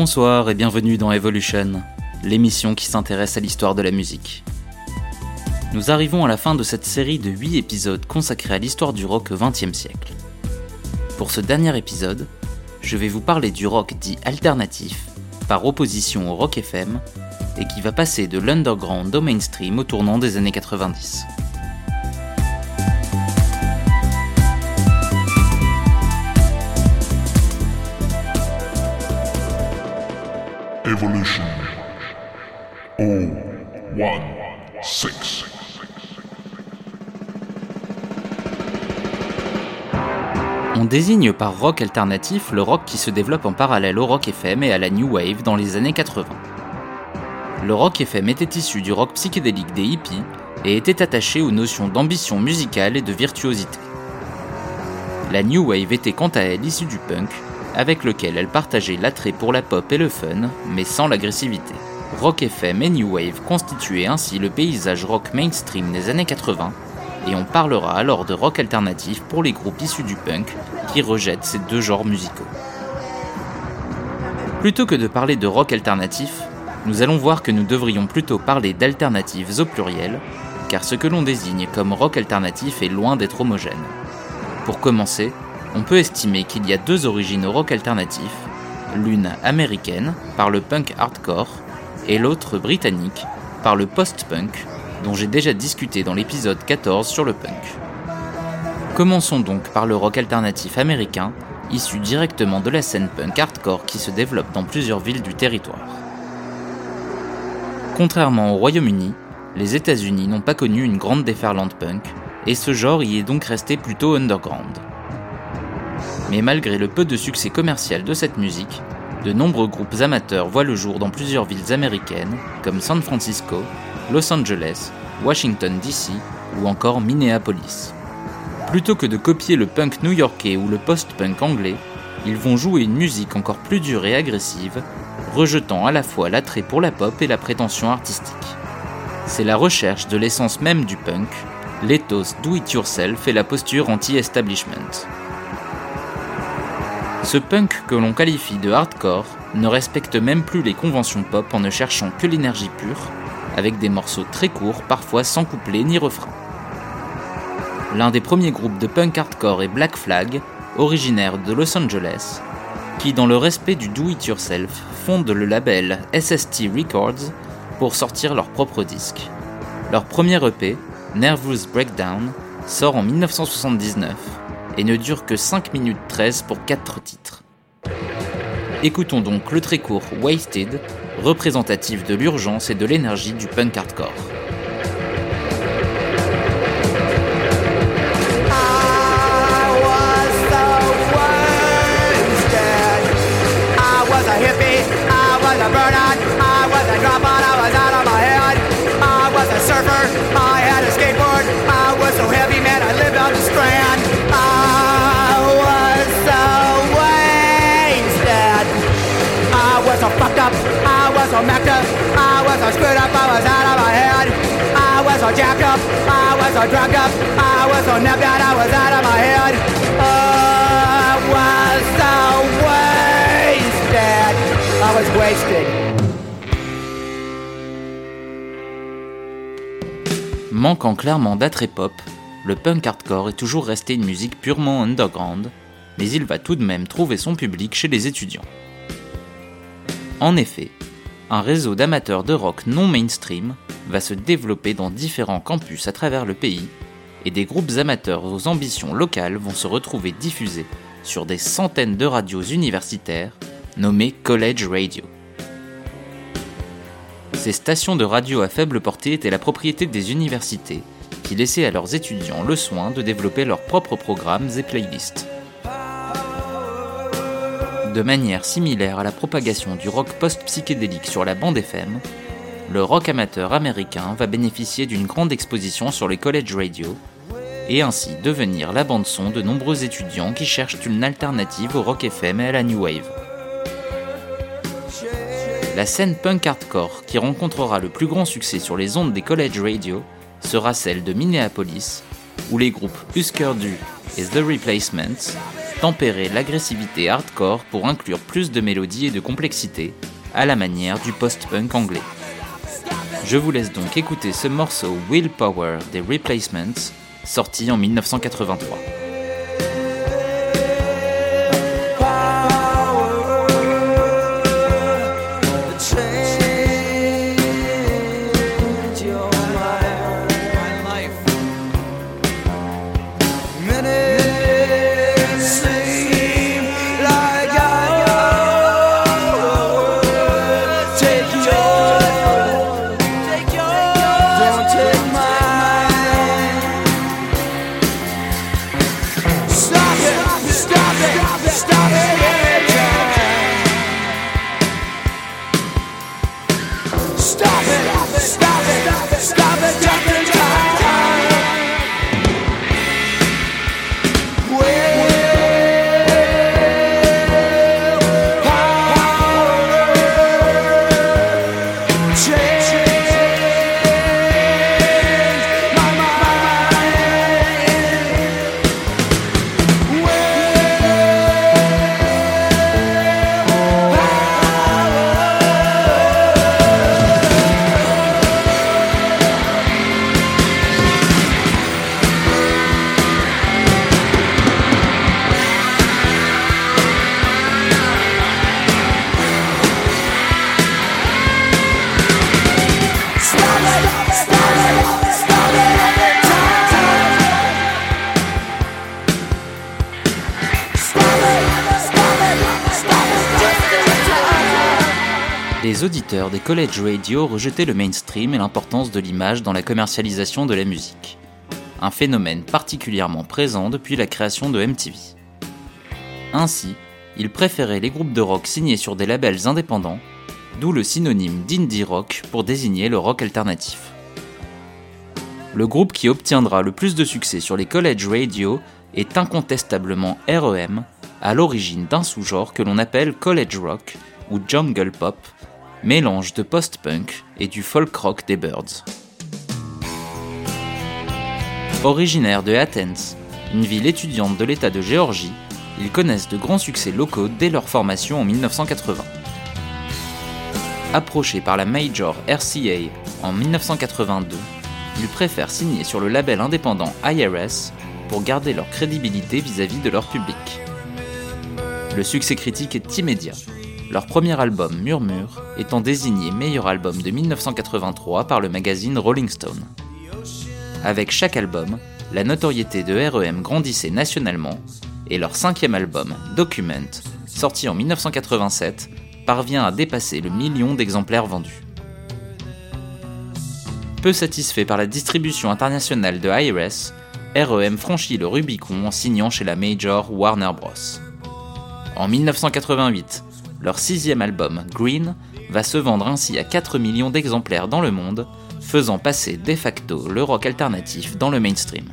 Bonsoir et bienvenue dans Evolution, l'émission qui s'intéresse à l'histoire de la musique. Nous arrivons à la fin de cette série de 8 épisodes consacrés à l'histoire du rock au XXe siècle. Pour ce dernier épisode, je vais vous parler du rock dit alternatif, par opposition au rock FM, et qui va passer de l'underground au mainstream au tournant des années 90. Evolution 016 On désigne par rock alternatif le rock qui se développe en parallèle au rock FM et à la new wave dans les années 80. Le rock FM était issu du rock psychédélique des hippies et était attaché aux notions d'ambition musicale et de virtuosité. La new wave était quant à elle issue du punk, avec lequel elle partageait l'attrait pour la pop et le fun, mais sans l'agressivité. Rock FM et New Wave constituaient ainsi le paysage rock mainstream des années 80, et on parlera alors de rock alternatif pour les groupes issus du punk qui rejettent ces deux genres musicaux. Plutôt que de parler de rock alternatif, nous allons voir que nous devrions plutôt parler d'alternatives au pluriel, car ce que l'on désigne comme rock alternatif est loin d'être homogène. Pour commencer, on peut estimer qu'il y a deux origines au rock alternatif, l'une américaine par le punk hardcore et l'autre britannique par le post-punk dont j'ai déjà discuté dans l'épisode 14 sur le punk. Commençons donc par le rock alternatif américain, issu directement de la scène punk hardcore qui se développe dans plusieurs villes du territoire. Contrairement au Royaume-Uni, les États-Unis n'ont pas connu une grande déferlante punk, et ce genre y est donc resté plutôt underground. Mais malgré le peu de succès commercial de cette musique, de nombreux groupes amateurs voient le jour dans plusieurs villes américaines, comme San Francisco, Los Angeles, Washington DC ou encore Minneapolis. Plutôt que de copier le punk new-yorkais ou le post-punk anglais, ils vont jouer une musique encore plus dure et agressive, rejetant à la fois l'attrait pour la pop et la prétention artistique. C'est la recherche de l'essence même du punk, l'éthos do-it-yourself et la posture anti-establishment. Ce punk que l'on qualifie de hardcore ne respecte même plus les conventions pop en ne cherchant que l'énergie pure, avec des morceaux très courts, parfois sans couplet ni refrain. L'un des premiers groupes de punk hardcore est Black Flag, originaire de Los Angeles, qui, dans le respect du do-it-yourself, fondent le label SST Records pour sortir leur propre disque. Leur premier EP, Nervous Breakdown, sort en 1979 et ne dure que 5 minutes 13 pour 4 titres. Écoutons donc le très court Wasted, représentatif de l'urgence et de l'énergie du punk hardcore. Manquant clairement d'attrait pop, le punk hardcore est toujours resté une musique purement underground, mais il va tout de même trouver son public chez les étudiants. En effet, un réseau d'amateurs de rock non mainstream va se développer dans différents campus à travers le pays, et des groupes amateurs aux ambitions locales vont se retrouver diffusés sur des centaines de radios universitaires nommées College Radio. Ces stations de radio à faible portée étaient la propriété des universités, qui laissaient à leurs étudiants le soin de développer leurs propres programmes et playlists. De manière similaire à la propagation du rock post-psychédélique sur la bande FM, le rock amateur américain va bénéficier d'une grande exposition sur les college radio et ainsi devenir la bande-son de nombreux étudiants qui cherchent une alternative au rock FM et à la new wave. La scène punk hardcore qui rencontrera le plus grand succès sur les ondes des college radio sera celle de Minneapolis, où les groupes Husker Du et The Replacements tempérer l'agressivité hardcore pour inclure plus de mélodies et de complexité, à la manière du post-punk anglais. Je vous laisse donc écouter ce morceau Willpower des Replacements, sorti en 1983. College radio rejetaient le mainstream et l'importance de l'image dans la commercialisation de la musique. Un phénomène particulièrement présent depuis la création de MTV. Ainsi, ils préféraient les groupes de rock signés sur des labels indépendants, d'où le synonyme d'indie rock pour désigner le rock alternatif. Le groupe qui obtiendra le plus de succès sur les college radio est incontestablement REM, à l'origine d'un sous-genre que l'on appelle college rock ou jungle pop, mélange de post-punk et du folk rock des Birds. Originaires de Athens, une ville étudiante de l'État de Géorgie, ils connaissent de grands succès locaux dès leur formation en 1980. Approchés par la major RCA en 1982, ils préfèrent signer sur le label indépendant IRS pour garder leur crédibilité vis-à-vis -vis de leur public. Le succès critique est immédiat leur premier album Murmure étant désigné meilleur album de 1983 par le magazine Rolling Stone. Avec chaque album, la notoriété de REM grandissait nationalement et leur cinquième album, Document, sorti en 1987, parvient à dépasser le million d'exemplaires vendus. Peu satisfait par la distribution internationale de IRS, REM franchit le Rubicon en signant chez la major Warner Bros. En 1988, leur sixième album, Green, va se vendre ainsi à 4 millions d'exemplaires dans le monde, faisant passer de facto le rock alternatif dans le mainstream.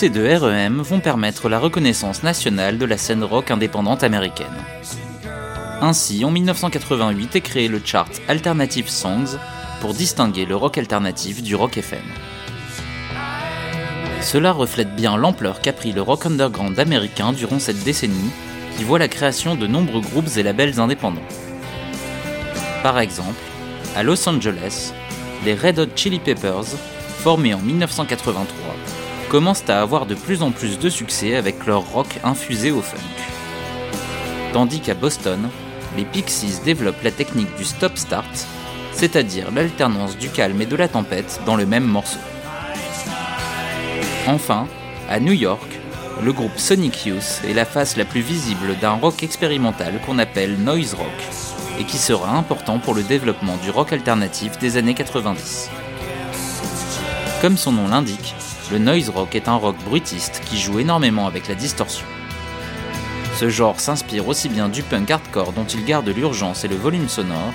Succès de REM vont permettre la reconnaissance nationale de la scène rock indépendante américaine. Ainsi, en 1988 est créé le chart Alternative Songs pour distinguer le rock alternatif du rock FM. Cela reflète bien l'ampleur qu'a pris le rock underground américain durant cette décennie qui voit la création de nombreux groupes et labels indépendants. Par exemple, à Los Angeles, les Red Hot Chili Peppers, formés en 1983, commencent à avoir de plus en plus de succès avec leur rock infusé au funk. Tandis qu'à Boston, les Pixies développent la technique du stop-start, c'est-à-dire l'alternance du calme et de la tempête dans le même morceau. Enfin, à New York, le groupe Sonic Youth est la face la plus visible d'un rock expérimental qu'on appelle noise rock, et qui sera important pour le développement du rock alternatif des années 90. Comme son nom l'indique, le noise rock est un rock bruitiste qui joue énormément avec la distorsion. Ce genre s'inspire aussi bien du punk hardcore dont il garde l'urgence et le volume sonore,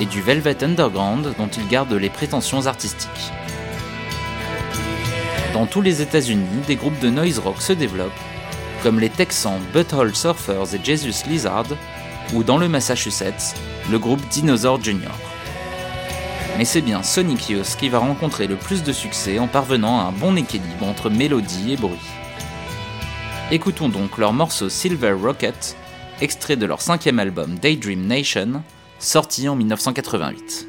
et du Velvet Underground dont il garde les prétentions artistiques. Dans tous les États-Unis, des groupes de noise rock se développent, comme les Texans Butthole Surfers et Jesus Lizard, ou dans le Massachusetts, le groupe Dinosaur Jr mais c'est bien Sonic Youth qui va rencontrer le plus de succès en parvenant à un bon équilibre entre mélodie et bruit. Écoutons donc leur morceau Silver Rocket, extrait de leur cinquième album Daydream Nation, sorti en 1988.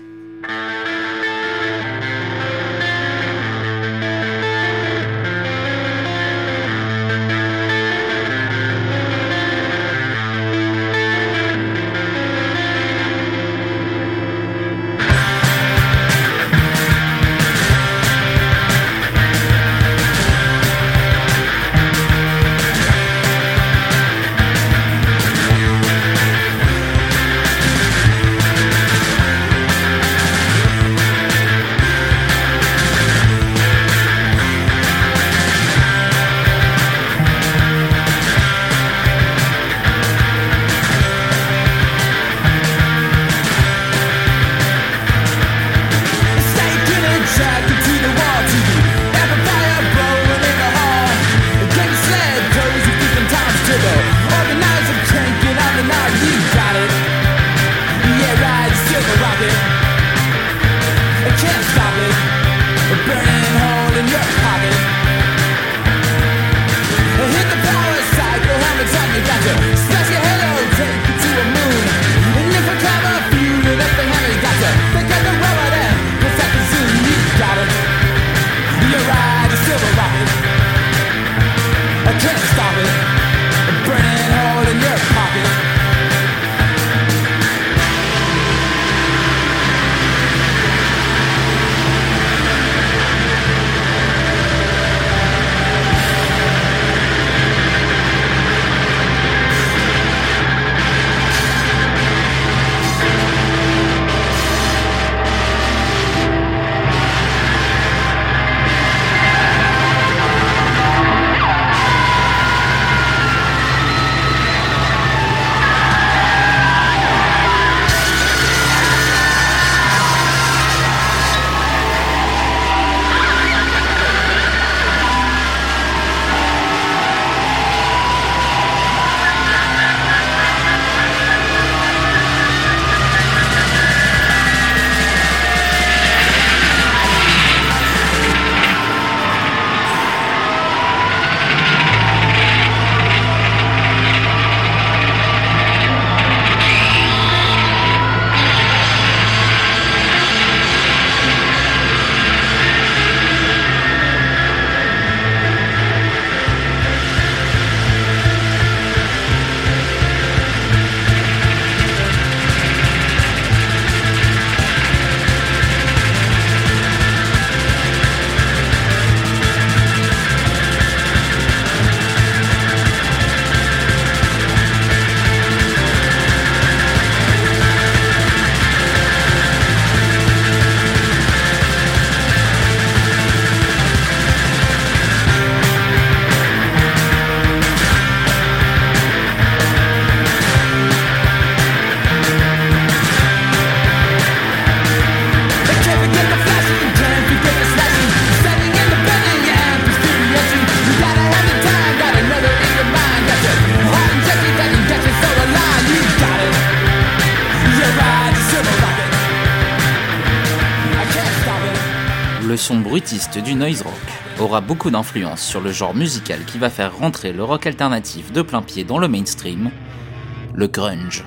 Beaucoup d'influence sur le genre musical qui va faire rentrer le rock alternatif de plein pied dans le mainstream, le grunge.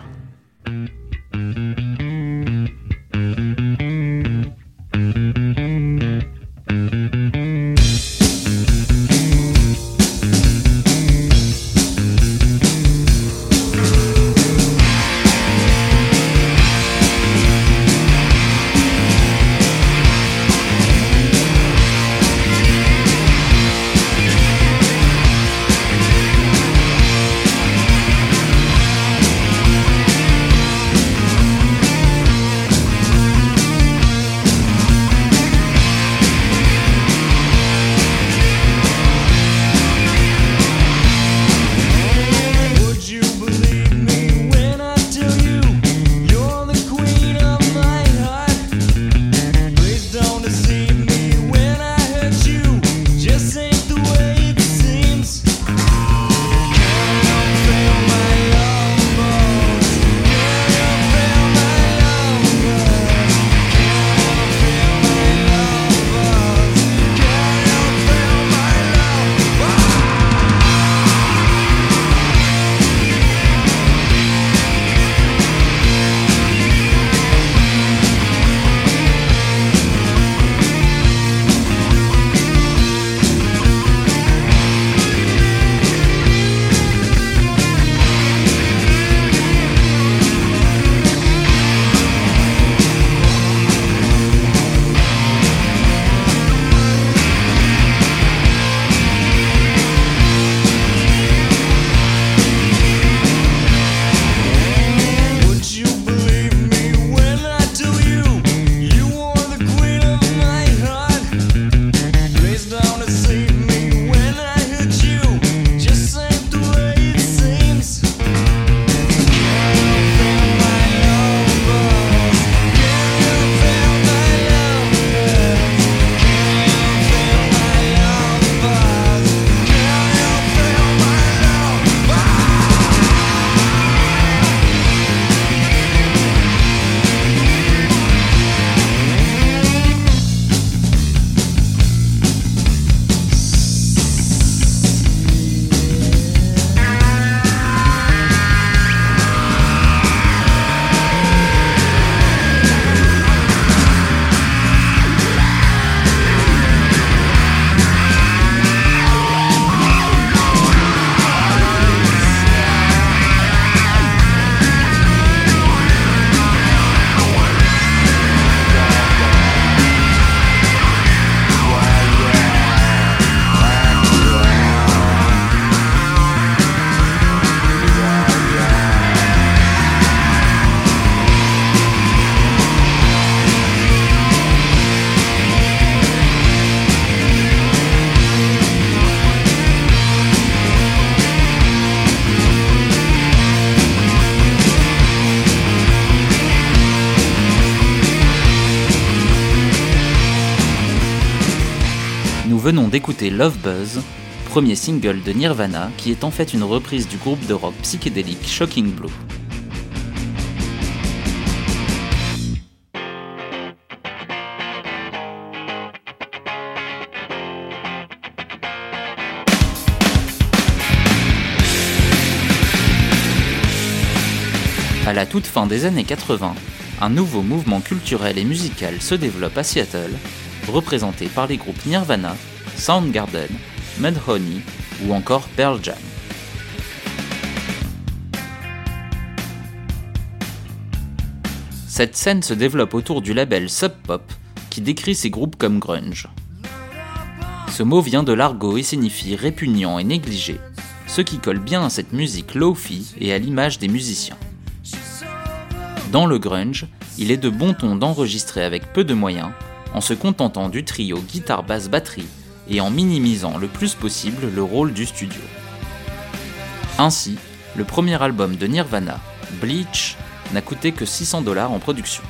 Venons d'écouter Love Buzz, premier single de Nirvana qui est en fait une reprise du groupe de rock psychédélique Shocking Blue. À la toute fin des années 80, un nouveau mouvement culturel et musical se développe à Seattle, représenté par les groupes Nirvana, Soundgarden, Mudhoney ou encore Pearl Jam. Cette scène se développe autour du label Sub Pop qui décrit ces groupes comme grunge. Ce mot vient de l'argot et signifie répugnant et négligé, ce qui colle bien à cette musique low-fi et à l'image des musiciens. Dans le grunge, il est de bon ton d'enregistrer avec peu de moyens, en se contentant du trio guitare-basse-batterie et en minimisant le plus possible le rôle du studio. Ainsi, le premier album de Nirvana, Bleach, n'a coûté que 600 dollars en production.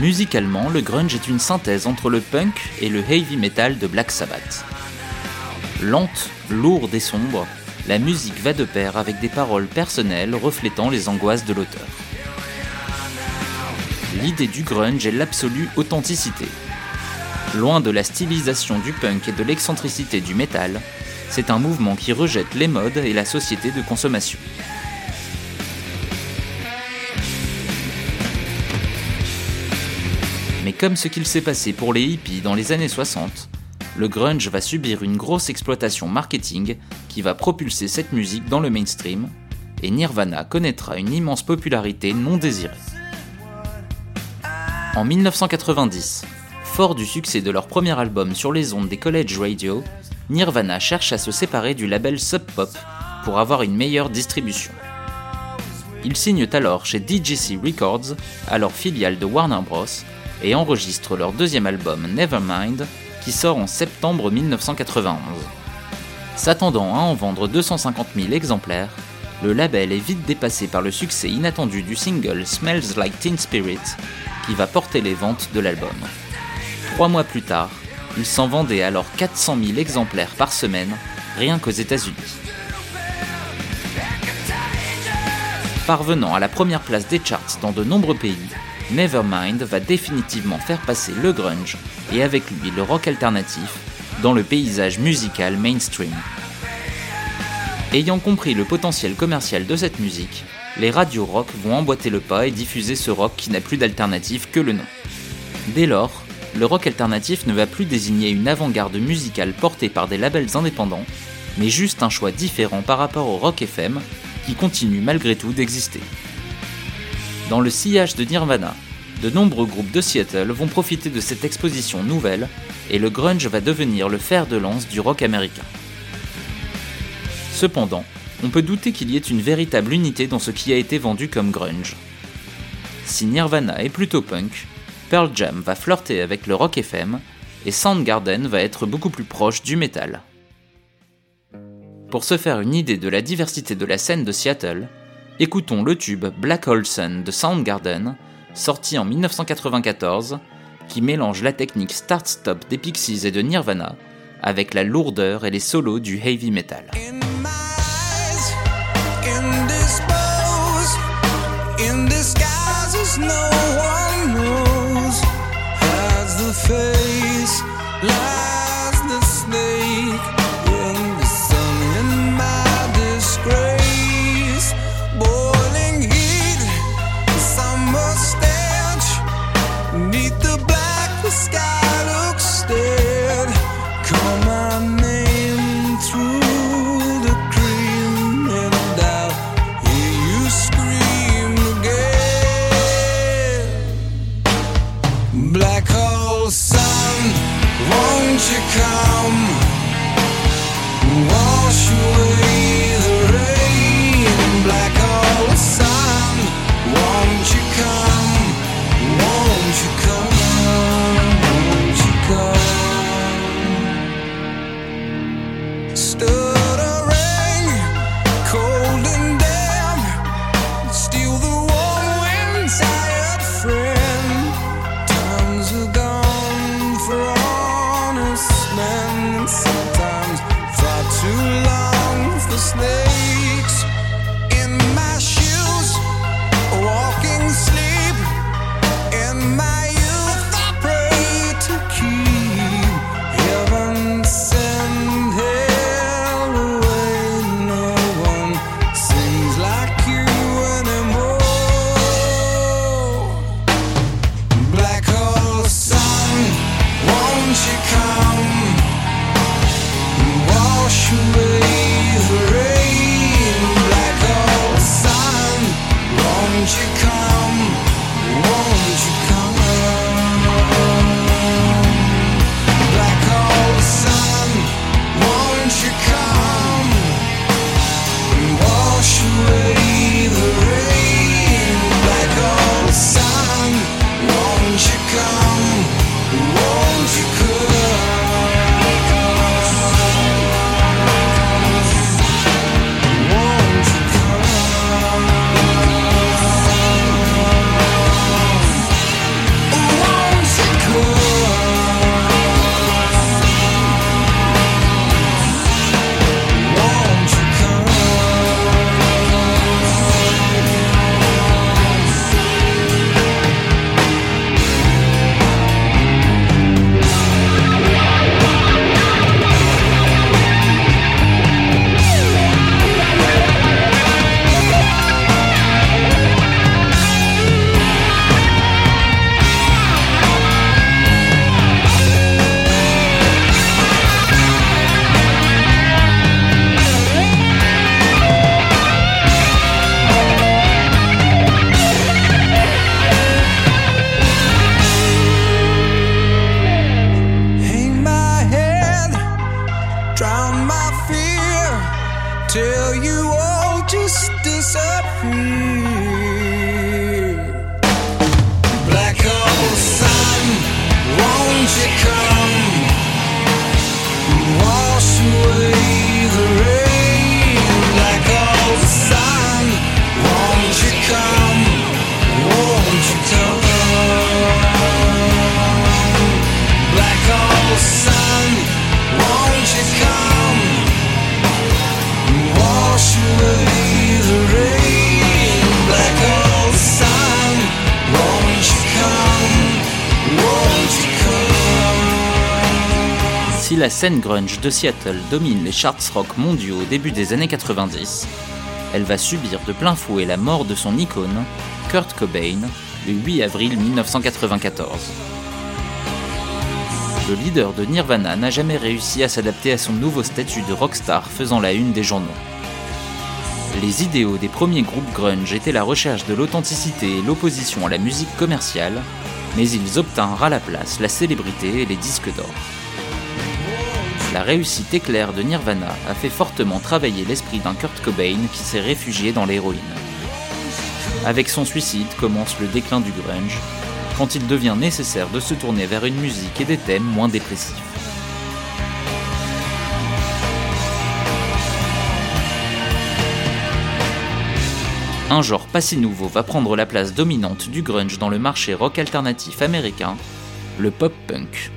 Musicalement, le grunge est une synthèse entre le punk et le heavy metal de Black Sabbath. Lente, lourde et sombre, la musique va de pair avec des paroles personnelles reflétant les angoisses de l'auteur. L'idée du grunge est l'absolue authenticité. Loin de la stylisation du punk et de l'excentricité du métal, c'est un mouvement qui rejette les modes et la société de consommation. Mais comme ce qu'il s'est passé pour les hippies dans les années 60, le grunge va subir une grosse exploitation marketing qui va propulser cette musique dans le mainstream, et Nirvana connaîtra une immense popularité non désirée. En 1990, fort du succès de leur premier album sur les ondes des college radio, Nirvana cherche à se séparer du label Sub Pop pour avoir une meilleure distribution. Ils signent alors chez DJC Records, alors filiale de Warner Bros, et enregistrent leur deuxième album Nevermind, qui sort en septembre 1991. S'attendant à en vendre 250 000 exemplaires, le label est vite dépassé par le succès inattendu du single Smells Like Teen Spirit, qui va porter les ventes de l'album. Trois mois plus tard, il s'en vendait alors 400 000 exemplaires par semaine, rien qu'aux États-Unis. Parvenant à la première place des charts dans de nombreux pays, Nevermind va définitivement faire passer le grunge et avec lui le rock alternatif dans le paysage musical mainstream. Ayant compris le potentiel commercial de cette musique, les radios rock vont emboîter le pas et diffuser ce rock qui n'a plus d'alternative que le nom. Dès lors, le rock alternatif ne va plus désigner une avant-garde musicale portée par des labels indépendants, mais juste un choix différent par rapport au rock FM qui continue malgré tout d'exister. Dans le sillage de Nirvana, de nombreux groupes de Seattle vont profiter de cette exposition nouvelle et le grunge va devenir le fer de lance du rock américain. Cependant, on peut douter qu'il y ait une véritable unité dans ce qui a été vendu comme grunge. Si Nirvana est plutôt punk, Pearl Jam va flirter avec le rock FM et Soundgarden va être beaucoup plus proche du métal. Pour se faire une idée de la diversité de la scène de Seattle, écoutons le tube Black Hole Sun de Soundgarden, sorti en 1994, qui mélange la technique start-stop des Pixies et de Nirvana avec la lourdeur et les solos du heavy metal. no one knows. Has the face like wash away scène grunge de Seattle domine les charts rock mondiaux au début des années 90, elle va subir de plein fouet la mort de son icône, Kurt Cobain, le 8 avril 1994. Le leader de Nirvana n'a jamais réussi à s'adapter à son nouveau statut de rockstar faisant la une des journaux. Les idéaux des premiers groupes grunge étaient la recherche de l'authenticité et l'opposition à la musique commerciale, mais ils obtinrent à la place la célébrité et les disques d'or. La réussite éclair de Nirvana a fait fortement travailler l'esprit d'un Kurt Cobain qui s'est réfugié dans l'héroïne. Avec son suicide commence le déclin du grunge, quand il devient nécessaire de se tourner vers une musique et des thèmes moins dépressifs. Un genre pas si nouveau va prendre la place dominante du grunge dans le marché rock alternatif américain, le pop-punk. Le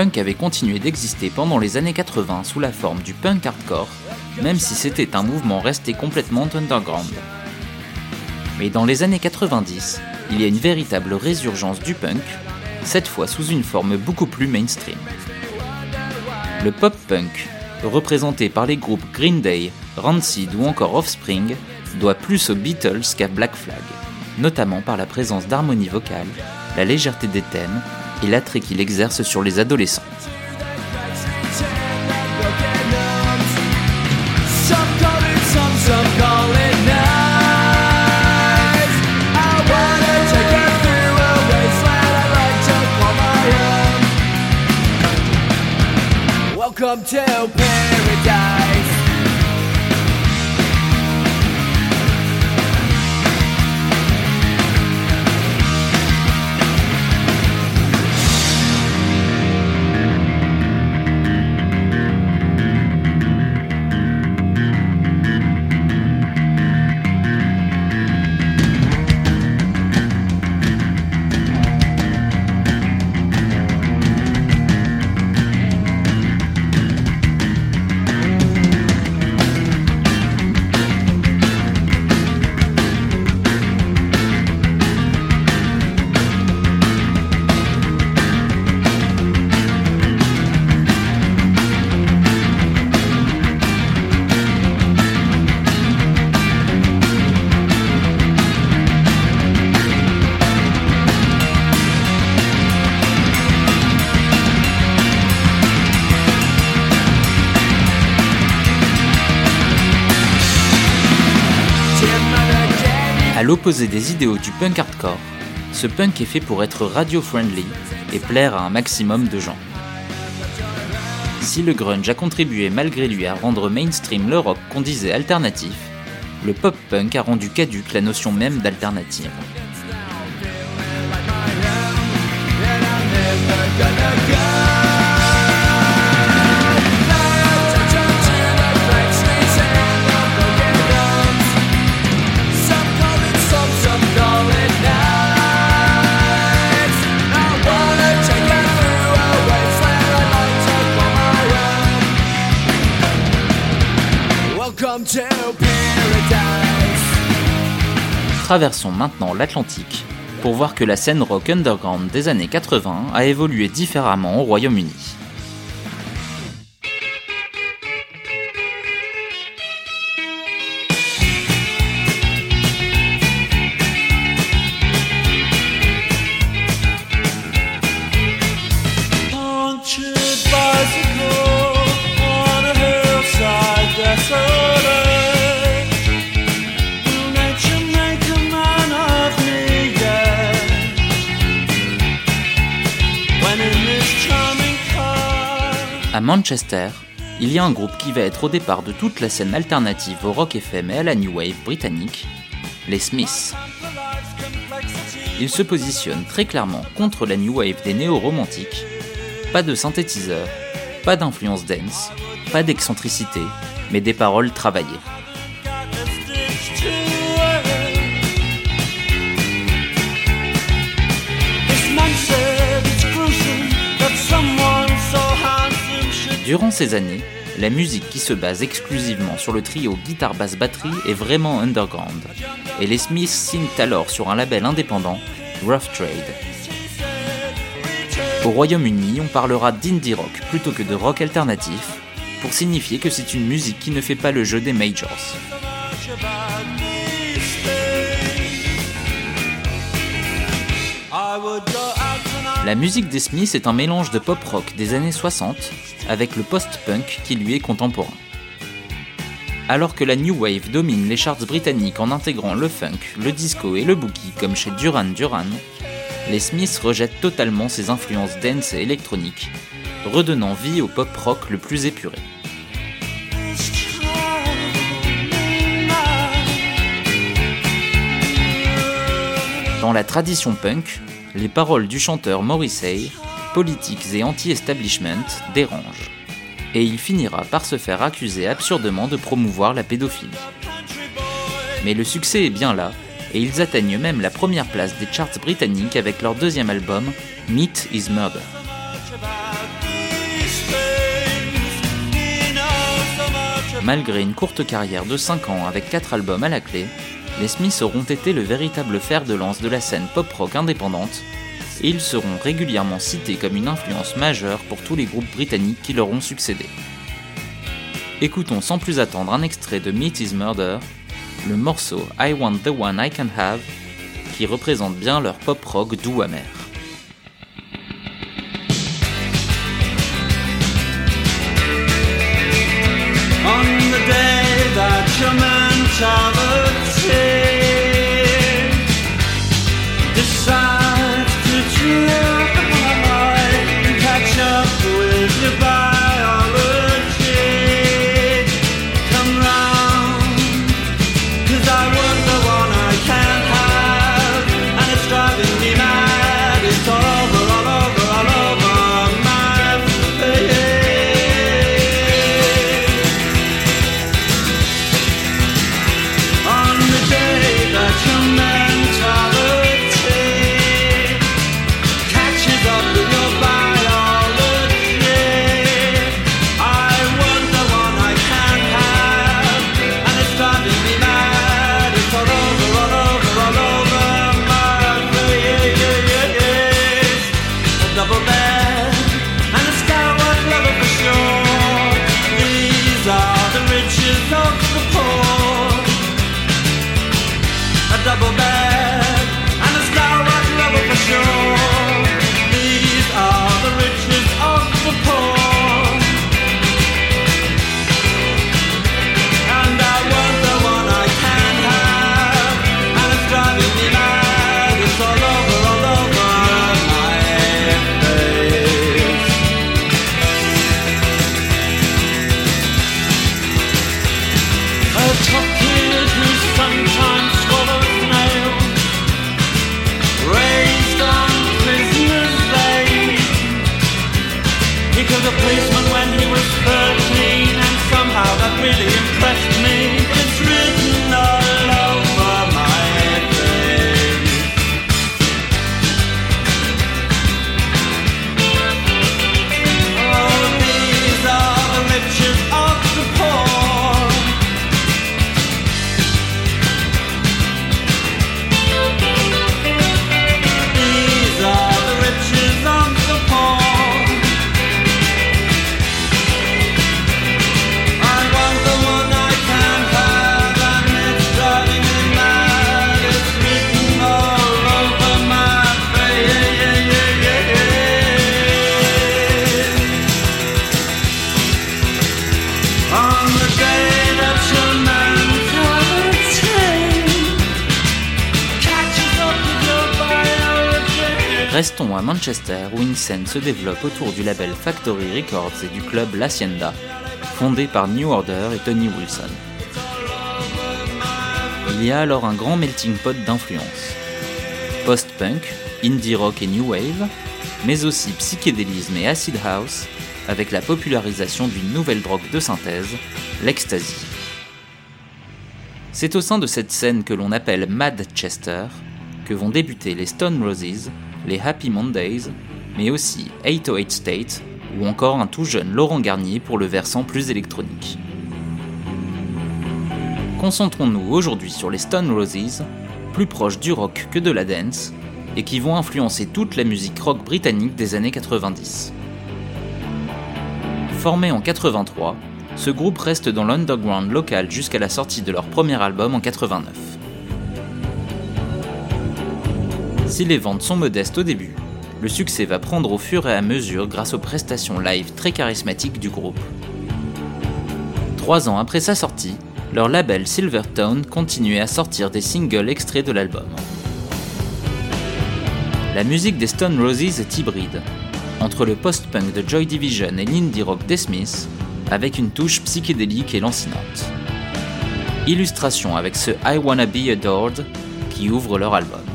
punk avait continué d'exister pendant les années 80 sous la forme du punk hardcore, même si c'était un mouvement resté complètement underground. Mais dans les années 90, il y a une véritable résurgence du punk, cette fois sous une forme beaucoup plus mainstream. Le pop-punk, représenté par les groupes Green Day, Rancid ou encore Offspring, doit plus aux Beatles qu'à Black Flag, notamment par la présence d'harmonie vocale, la légèreté des thèmes et l'attrait qu'il exerce sur les adolescents. L'opposé des idéaux du punk hardcore, ce punk est fait pour être radio-friendly et plaire à un maximum de gens. Si le grunge a contribué malgré lui à rendre mainstream le rock qu'on disait alternatif, le pop-punk a rendu caduque la notion même d'alternative. Traversons maintenant l'Atlantique pour voir que la scène rock underground des années 80 a évolué différemment au Royaume-Uni. Il y a un groupe qui va être au départ de toute la scène alternative au rock FM et à la new wave britannique, les Smiths. Ils se positionnent très clairement contre la new wave des néo-romantiques. Pas de synthétiseur, pas d'influence dance, pas d'excentricité, mais des paroles travaillées. Durant ces années, la musique qui se base exclusivement sur le trio guitare-basse-batterie est vraiment underground, et les Smiths signent alors sur un label indépendant, Rough Trade. Au Royaume-Uni, on parlera d'indie rock plutôt que de rock alternatif, pour signifier que c'est une musique qui ne fait pas le jeu des majors. La musique des Smiths est un mélange de pop rock des années 60 avec le post-punk qui lui est contemporain. Alors que la new wave domine les charts britanniques en intégrant le funk, le disco et le boogie comme chez Duran Duran, les Smiths rejettent totalement ces influences dance et électroniques, redonnant vie au pop rock le plus épuré. Dans la tradition punk, les paroles du chanteur Morrissey, politiques et anti-establishment, dérangent. Et il finira par se faire accuser absurdement de promouvoir la pédophilie. Mais le succès est bien là, et ils atteignent même la première place des charts britanniques avec leur deuxième album, Meat is Murder. Malgré une courte carrière de 5 ans avec 4 albums à la clé, les Smiths auront été le véritable fer de lance de la scène pop-rock indépendante, et ils seront régulièrement cités comme une influence majeure pour tous les groupes britanniques qui leur ont succédé. Écoutons sans plus attendre un extrait de *Meet is Murder, le morceau I Want the One I Can Have, qui représente bien leur pop-rock doux amer. say Restons à Manchester où une scène se développe autour du label Factory Records et du club L'Hacienda, fondé par New Order et Tony Wilson. Il y a alors un grand melting pot d'influences. Post-punk, indie rock et new wave, mais aussi psychédélisme et acid house, avec la popularisation d'une nouvelle drogue de synthèse, l'ecstasy. C'est au sein de cette scène que l'on appelle Madchester que vont débuter les Stone Roses, les Happy Mondays, mais aussi 808 State ou encore un tout jeune Laurent Garnier pour le versant plus électronique. Concentrons-nous aujourd'hui sur les Stone Roses, plus proches du rock que de la dance, et qui vont influencer toute la musique rock britannique des années 90. Formé en 83, ce groupe reste dans l'underground local jusqu'à la sortie de leur premier album en 89. Si les ventes sont modestes au début, le succès va prendre au fur et à mesure grâce aux prestations live très charismatiques du groupe. Trois ans après sa sortie, leur label Silvertone continuait à sortir des singles extraits de l'album. La musique des Stone Roses est hybride, entre le post-punk de Joy Division et l'indie rock des Smiths, avec une touche psychédélique et lancinante. Illustration avec ce I Wanna Be Adored qui ouvre leur album.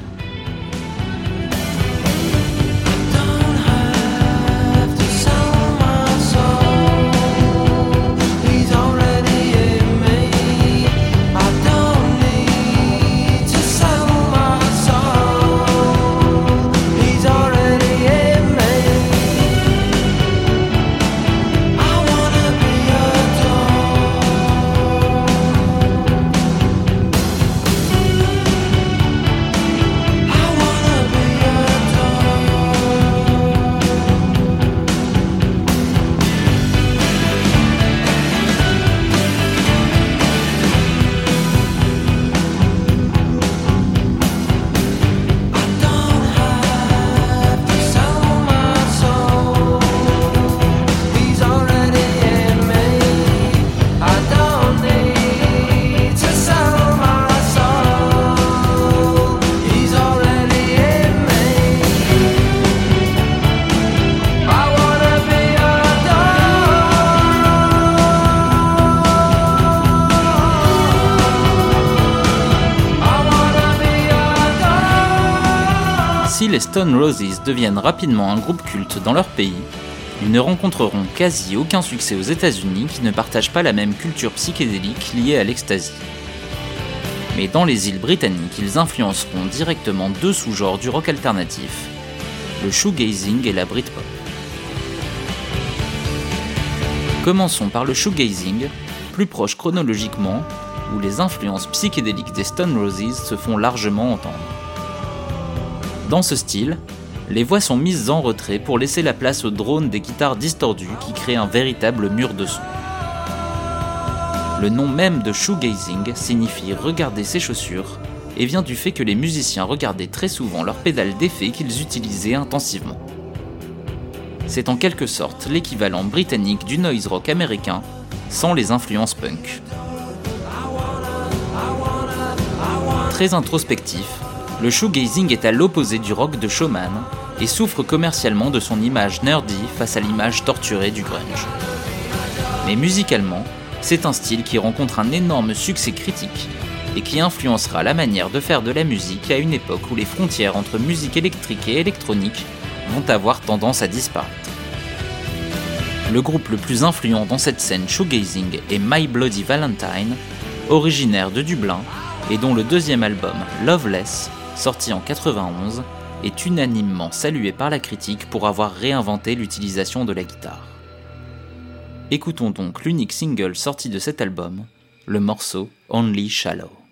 Les Stone Roses deviennent rapidement un groupe culte dans leur pays, ils ne rencontreront quasi aucun succès aux États-Unis qui ne partagent pas la même culture psychédélique liée à l'ecstasy. Mais dans les îles britanniques, ils influenceront directement deux sous-genres du rock alternatif, le shoegazing et la Britpop. Commençons par le shoegazing, plus proche chronologiquement, où les influences psychédéliques des Stone Roses se font largement entendre. Dans ce style, les voix sont mises en retrait pour laisser la place aux drones des guitares distordues qui créent un véritable mur de son. Le nom même de shoegazing signifie regarder ses chaussures et vient du fait que les musiciens regardaient très souvent leurs pédales d'effet qu'ils utilisaient intensivement. C'est en quelque sorte l'équivalent britannique du noise rock américain sans les influences punk. Très introspectif, le shoegazing est à l'opposé du rock de showman et souffre commercialement de son image nerdy face à l'image torturée du grunge. Mais musicalement, c'est un style qui rencontre un énorme succès critique et qui influencera la manière de faire de la musique à une époque où les frontières entre musique électrique et électronique vont avoir tendance à disparaître. Le groupe le plus influent dans cette scène shoegazing est My Bloody Valentine, originaire de Dublin et dont le deuxième album, Loveless, sorti en 91, est unanimement salué par la critique pour avoir réinventé l'utilisation de la guitare. Écoutons donc l'unique single sorti de cet album, le morceau Only Shallow.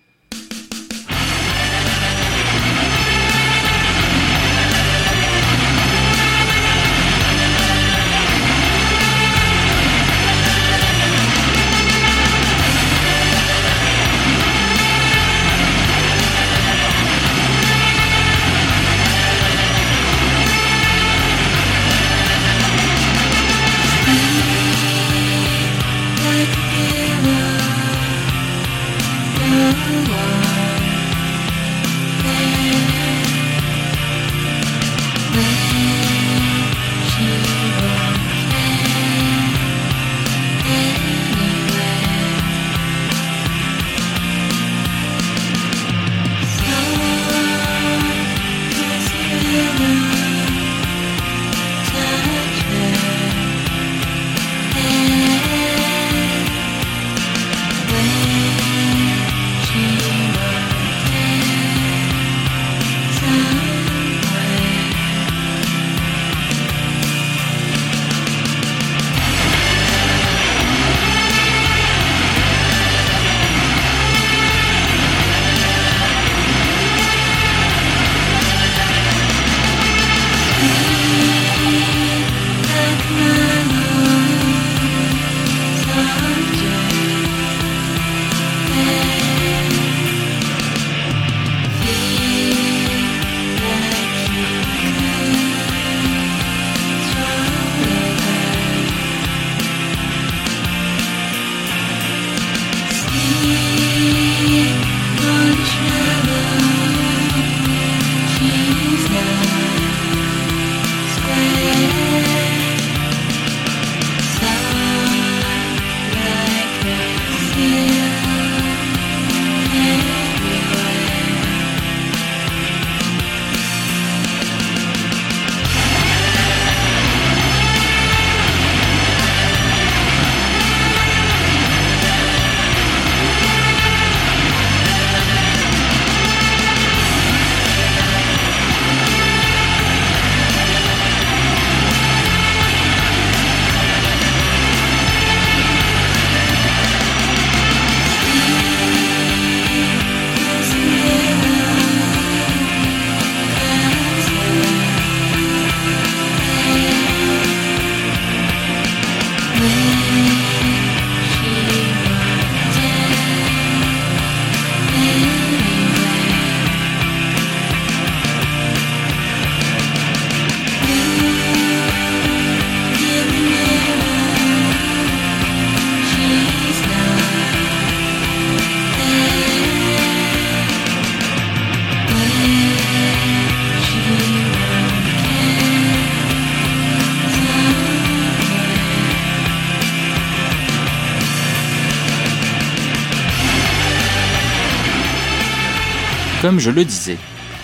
Comme je le disais,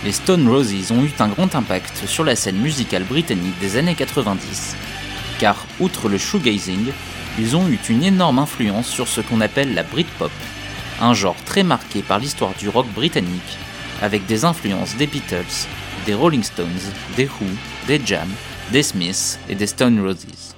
les Stone Roses ont eu un grand impact sur la scène musicale britannique des années 90, car outre le shoegazing, ils ont eu une énorme influence sur ce qu'on appelle la Britpop, un genre très marqué par l'histoire du rock britannique, avec des influences des Beatles, des Rolling Stones, des Who, des Jam, des Smiths et des Stone Roses.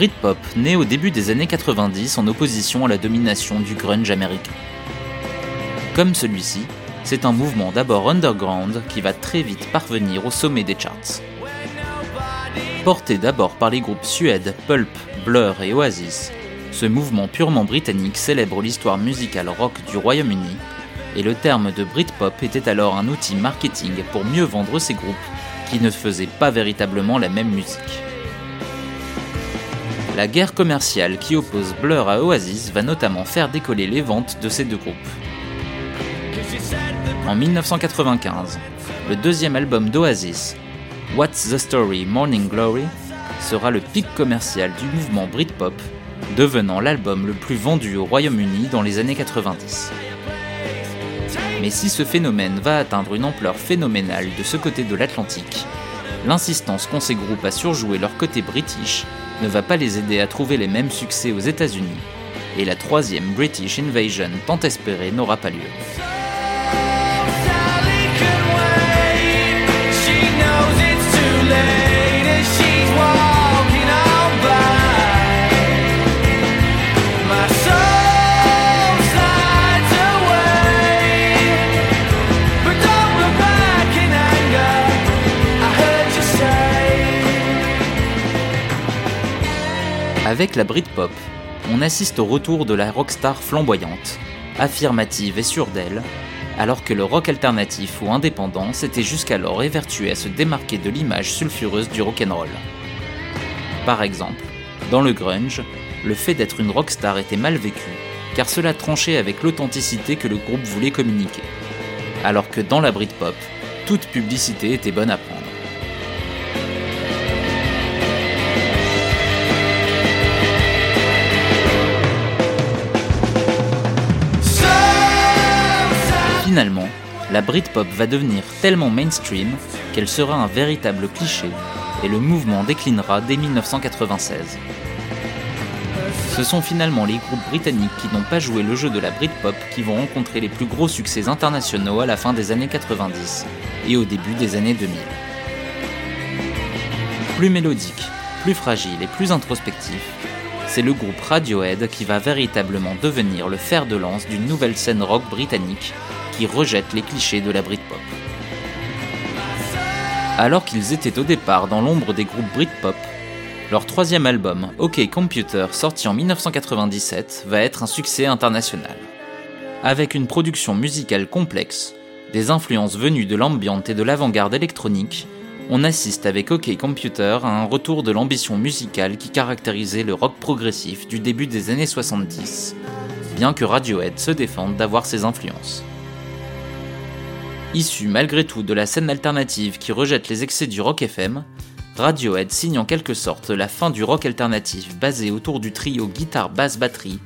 Britpop naît au début des années 90 en opposition à la domination du grunge américain. Comme celui-ci, c'est un mouvement d'abord underground qui va très vite parvenir au sommet des charts. Porté d'abord par les groupes Suède, Pulp, Blur et Oasis, ce mouvement purement britannique célèbre l'histoire musicale rock du Royaume-Uni, et le terme de Britpop était alors un outil marketing pour mieux vendre ces groupes qui ne faisaient pas véritablement la même musique. La guerre commerciale qui oppose Blur à Oasis va notamment faire décoller les ventes de ces deux groupes. En 1995, le deuxième album d'Oasis, What's the Story Morning Glory, sera le pic commercial du mouvement Britpop, devenant l'album le plus vendu au Royaume-Uni dans les années 90. Mais si ce phénomène va atteindre une ampleur phénoménale de ce côté de l'Atlantique, l'insistance qu'ont ces groupes à surjouer leur côté british ne va pas les aider à trouver les mêmes succès aux États-Unis, et la troisième British Invasion tant espérée n'aura pas lieu. Avec la Britpop, on assiste au retour de la rockstar flamboyante, affirmative et sûre d'elle, alors que le rock alternatif ou indépendant s'était jusqu'alors évertué à se démarquer de l'image sulfureuse du rock'n'roll. Par exemple, dans le grunge, le fait d'être une rockstar était mal vécu, car cela tranchait avec l'authenticité que le groupe voulait communiquer. Alors que dans la Britpop, toute publicité était bonne à prendre. La Britpop va devenir tellement mainstream qu'elle sera un véritable cliché et le mouvement déclinera dès 1996. Ce sont finalement les groupes britanniques qui n'ont pas joué le jeu de la Britpop qui vont rencontrer les plus gros succès internationaux à la fin des années 90 et au début des années 2000. Plus mélodique, plus fragile et plus introspectif, c'est le groupe Radiohead qui va véritablement devenir le fer de lance d'une nouvelle scène rock britannique qui rejette les clichés de la Britpop. Alors qu'ils étaient au départ dans l'ombre des groupes Britpop, leur troisième album, OK Computer, sorti en 1997, va être un succès international. Avec une production musicale complexe, des influences venues de l'ambiance et de l'avant-garde électronique, on assiste avec OK Computer à un retour de l'ambition musicale qui caractérisait le rock progressif du début des années 70, bien que Radiohead se défende d'avoir ses influences. Issu malgré tout de la scène alternative qui rejette les excès du rock FM, Radiohead signe en quelque sorte la fin du rock alternatif basé autour du trio guitare-basse-batterie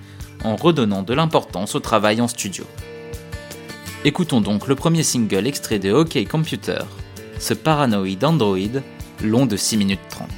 en redonnant de l'importance au travail en studio. Écoutons donc le premier single extrait de OK Computer, ce paranoïde Android, long de 6 minutes 30.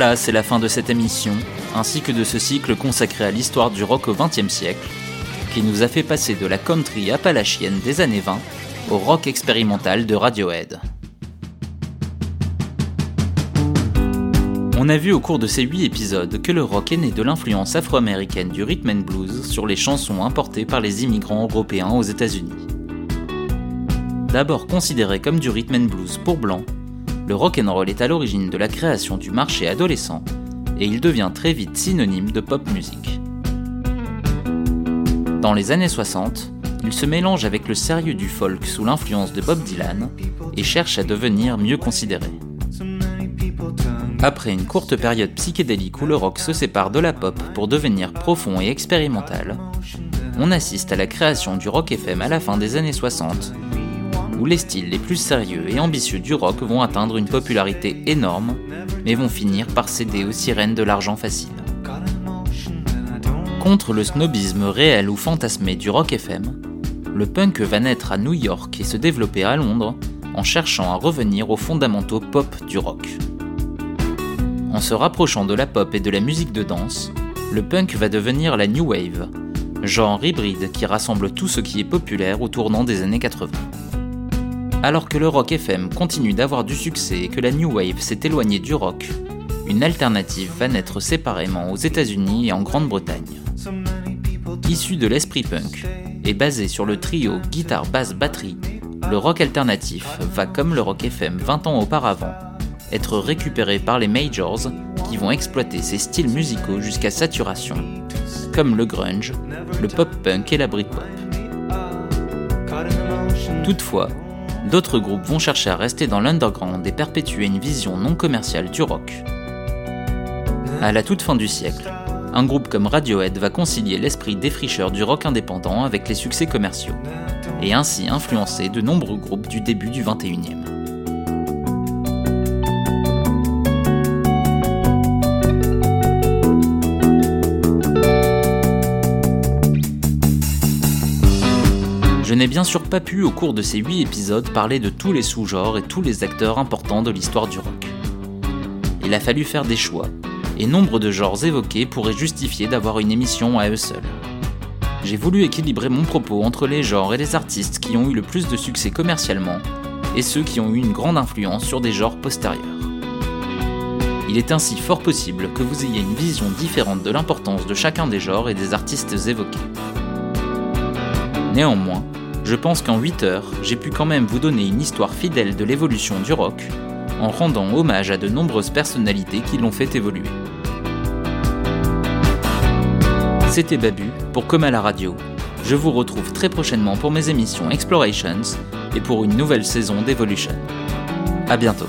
Voilà, c'est la fin de cette émission, ainsi que de ce cycle consacré à l'histoire du rock au XXe siècle, qui nous a fait passer de la country appalachienne des années 20 au rock expérimental de Radiohead. On a vu au cours de ces 8 épisodes que le rock est né de l'influence afro-américaine du rhythm and blues sur les chansons importées par les immigrants européens aux États-Unis. D'abord considéré comme du rhythm and blues pour blancs, le rock and roll est à l'origine de la création du marché adolescent et il devient très vite synonyme de pop music. Dans les années 60, il se mélange avec le sérieux du folk sous l'influence de Bob Dylan et cherche à devenir mieux considéré. Après une courte période psychédélique où le rock se sépare de la pop pour devenir profond et expérimental, on assiste à la création du rock FM à la fin des années 60, où les styles les plus sérieux et ambitieux du rock vont atteindre une popularité énorme, mais vont finir par céder aux sirènes de l'argent facile. Contre le snobisme réel ou fantasmé du rock FM, le punk va naître à New York et se développer à Londres en cherchant à revenir aux fondamentaux pop du rock. En se rapprochant de la pop et de la musique de danse, le punk va devenir la new wave, genre hybride qui rassemble tout ce qui est populaire au tournant des années 80. Alors que le rock FM continue d'avoir du succès et que la new wave s'est éloignée du rock, une alternative va naître séparément aux États-Unis et en Grande-Bretagne. Issu de l'esprit punk et basé sur le trio guitare basse batterie, le rock alternatif va comme le rock FM 20 ans auparavant être récupéré par les majors qui vont exploiter ces styles musicaux jusqu'à saturation, comme le grunge, le pop-punk et la Britpop. Toutefois, d'autres groupes vont chercher à rester dans l'underground et perpétuer une vision non commerciale du rock. À la toute fin du siècle, un groupe comme Radiohead va concilier l'esprit défricheur du rock indépendant avec les succès commerciaux, et ainsi influencer de nombreux groupes du début du 21e. Bien sûr pas pu au cours de ces 8 épisodes parler de tous les sous-genres et tous les acteurs importants de l'histoire du rock. Il a fallu faire des choix, et nombre de genres évoqués pourraient justifier d'avoir une émission à eux seuls. J'ai voulu équilibrer mon propos entre les genres et les artistes qui ont eu le plus de succès commercialement, et ceux qui ont eu une grande influence sur des genres postérieurs. Il est ainsi fort possible que vous ayez une vision différente de l'importance de chacun des genres et des artistes évoqués. Néanmoins, je pense qu'en 8 heures, j'ai pu quand même vous donner une histoire fidèle de l'évolution du rock, en rendant hommage à de nombreuses personnalités qui l'ont fait évoluer. C'était Babu pour Comme à la radio. Je vous retrouve très prochainement pour mes émissions Explorations et pour une nouvelle saison d'Evolution. A bientôt.